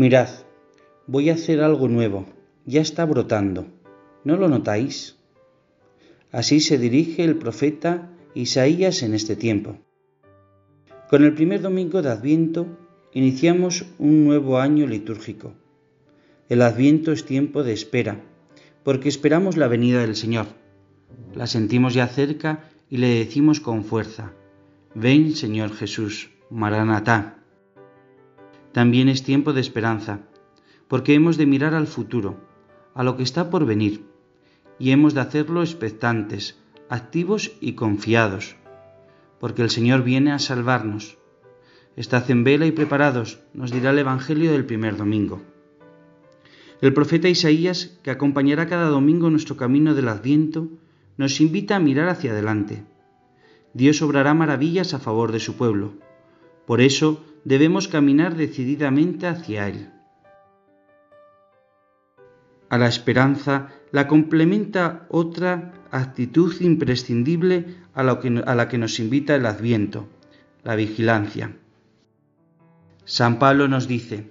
Mirad, voy a hacer algo nuevo, ya está brotando. ¿No lo notáis? Así se dirige el profeta Isaías en este tiempo. Con el primer domingo de Adviento iniciamos un nuevo año litúrgico. El Adviento es tiempo de espera, porque esperamos la venida del Señor. La sentimos ya cerca y le decimos con fuerza, Ven Señor Jesús, Maranatá. También es tiempo de esperanza, porque hemos de mirar al futuro, a lo que está por venir, y hemos de hacerlo expectantes, activos y confiados, porque el Señor viene a salvarnos. Estad en vela y preparados, nos dirá el Evangelio del primer domingo. El profeta Isaías, que acompañará cada domingo nuestro camino del Adviento, nos invita a mirar hacia adelante. Dios obrará maravillas a favor de su pueblo. Por eso debemos caminar decididamente hacia Él. A la esperanza la complementa otra actitud imprescindible a la, que, a la que nos invita el Adviento, la vigilancia. San Pablo nos dice,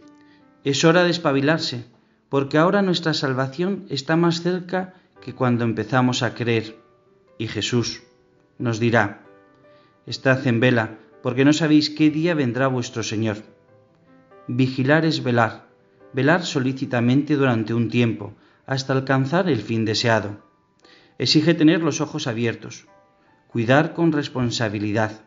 es hora de espabilarse, porque ahora nuestra salvación está más cerca que cuando empezamos a creer. Y Jesús nos dirá, estad en vela, porque no sabéis qué día vendrá vuestro Señor. Vigilar es velar, velar solícitamente durante un tiempo, hasta alcanzar el fin deseado. Exige tener los ojos abiertos, cuidar con responsabilidad.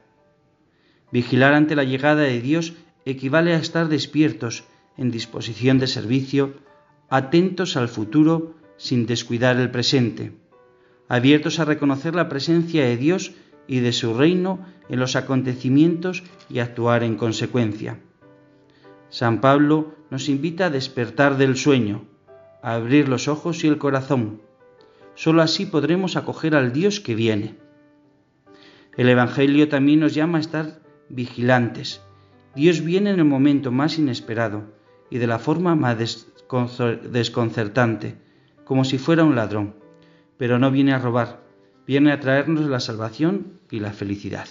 Vigilar ante la llegada de Dios equivale a estar despiertos, en disposición de servicio, atentos al futuro sin descuidar el presente, abiertos a reconocer la presencia de Dios y de su reino en los acontecimientos y actuar en consecuencia. San Pablo nos invita a despertar del sueño, a abrir los ojos y el corazón. Solo así podremos acoger al Dios que viene. El Evangelio también nos llama a estar vigilantes. Dios viene en el momento más inesperado y de la forma más desconcertante, como si fuera un ladrón, pero no viene a robar, viene a traernos la salvación y la felicidad.